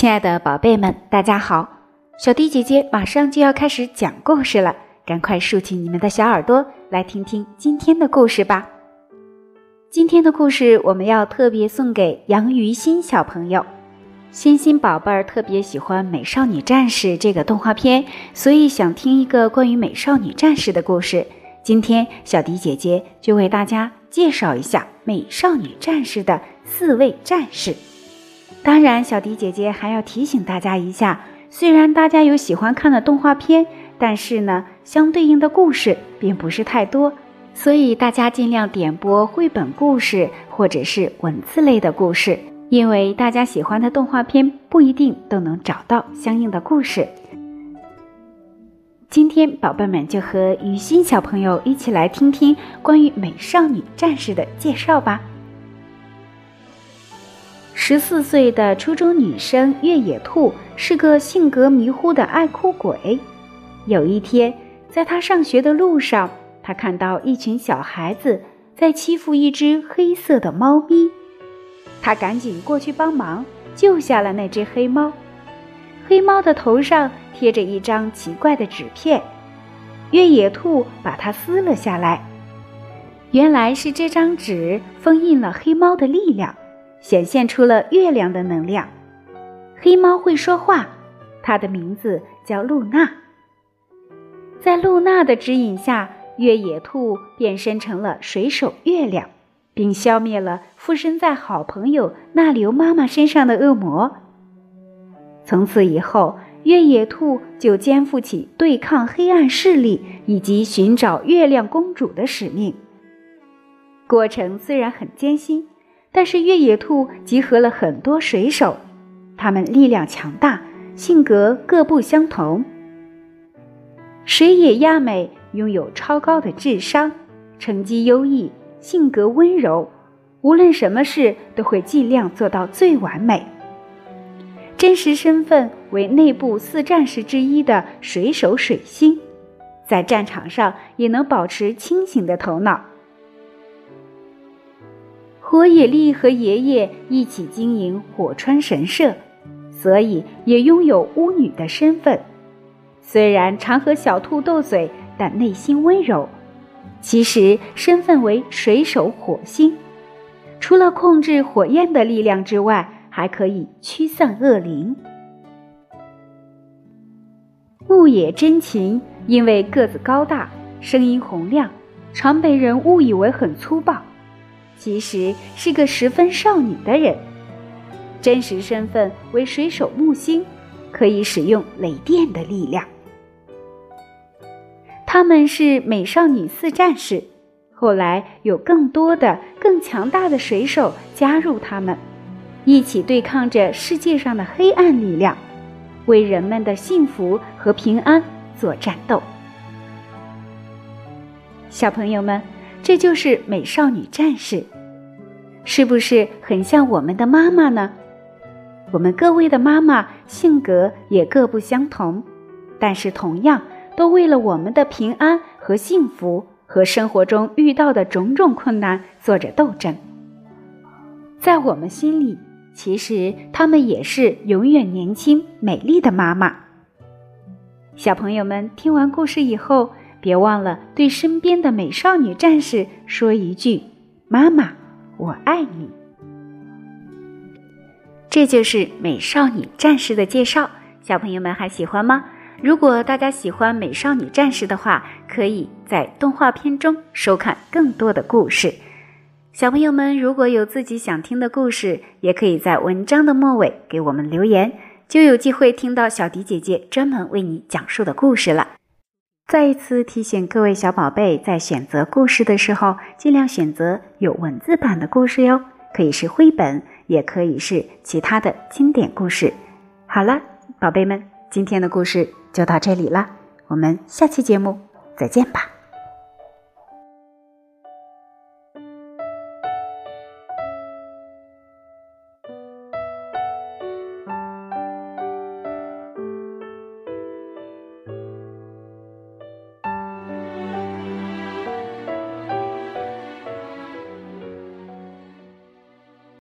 亲爱的宝贝们，大家好！小迪姐姐马上就要开始讲故事了，赶快竖起你们的小耳朵，来听听今天的故事吧。今天的故事我们要特别送给杨于欣小朋友，欣欣宝贝儿特别喜欢《美少女战士》这个动画片，所以想听一个关于美少女战士的故事。今天小迪姐姐就为大家介绍一下美少女战士的四位战士。当然，小迪姐姐还要提醒大家一下：虽然大家有喜欢看的动画片，但是呢，相对应的故事并不是太多，所以大家尽量点播绘本故事或者是文字类的故事，因为大家喜欢的动画片不一定都能找到相应的故事。今天，宝贝们就和于欣小朋友一起来听听关于美少女战士的介绍吧。十四岁的初中女生越野兔是个性格迷糊的爱哭鬼。有一天，在她上学的路上，她看到一群小孩子在欺负一只黑色的猫咪，她赶紧过去帮忙，救下了那只黑猫。黑猫的头上贴着一张奇怪的纸片，越野兔把它撕了下来，原来是这张纸封印了黑猫的力量。显现出了月亮的能量。黑猫会说话，它的名字叫露娜。在露娜的指引下，越野兔变身成了水手月亮，并消灭了附身在好朋友纳流妈妈身上的恶魔。从此以后，越野兔就肩负起对抗黑暗势力以及寻找月亮公主的使命。过程虽然很艰辛。但是越野兔集合了很多水手，他们力量强大，性格各不相同。水野亚美拥有超高的智商，成绩优异，性格温柔，无论什么事都会尽量做到最完美。真实身份为内部四战士之一的水手水星，在战场上也能保持清醒的头脑。火野丽和爷爷一起经营火川神社，所以也拥有巫女的身份。虽然常和小兔斗嘴，但内心温柔。其实身份为水手火星，除了控制火焰的力量之外，还可以驱散恶灵。牧野真琴因为个子高大，声音洪亮，常被人误以为很粗暴。其实是个十分少女的人，真实身份为水手木星，可以使用雷电的力量。他们是美少女四战士，后来有更多的更强大的水手加入他们，一起对抗着世界上的黑暗力量，为人们的幸福和平安做战斗。小朋友们。这就是美少女战士，是不是很像我们的妈妈呢？我们各位的妈妈性格也各不相同，但是同样都为了我们的平安和幸福和生活中遇到的种种困难做着斗争。在我们心里，其实她们也是永远年轻美丽的妈妈。小朋友们听完故事以后。别忘了对身边的美少女战士说一句：“妈妈，我爱你。”这就是美少女战士的介绍。小朋友们还喜欢吗？如果大家喜欢美少女战士的话，可以在动画片中收看更多的故事。小朋友们如果有自己想听的故事，也可以在文章的末尾给我们留言，就有机会听到小迪姐姐专门为你讲述的故事了。再一次提醒各位小宝贝，在选择故事的时候，尽量选择有文字版的故事哟，可以是绘本，也可以是其他的经典故事。好了，宝贝们，今天的故事就到这里了，我们下期节目再见吧。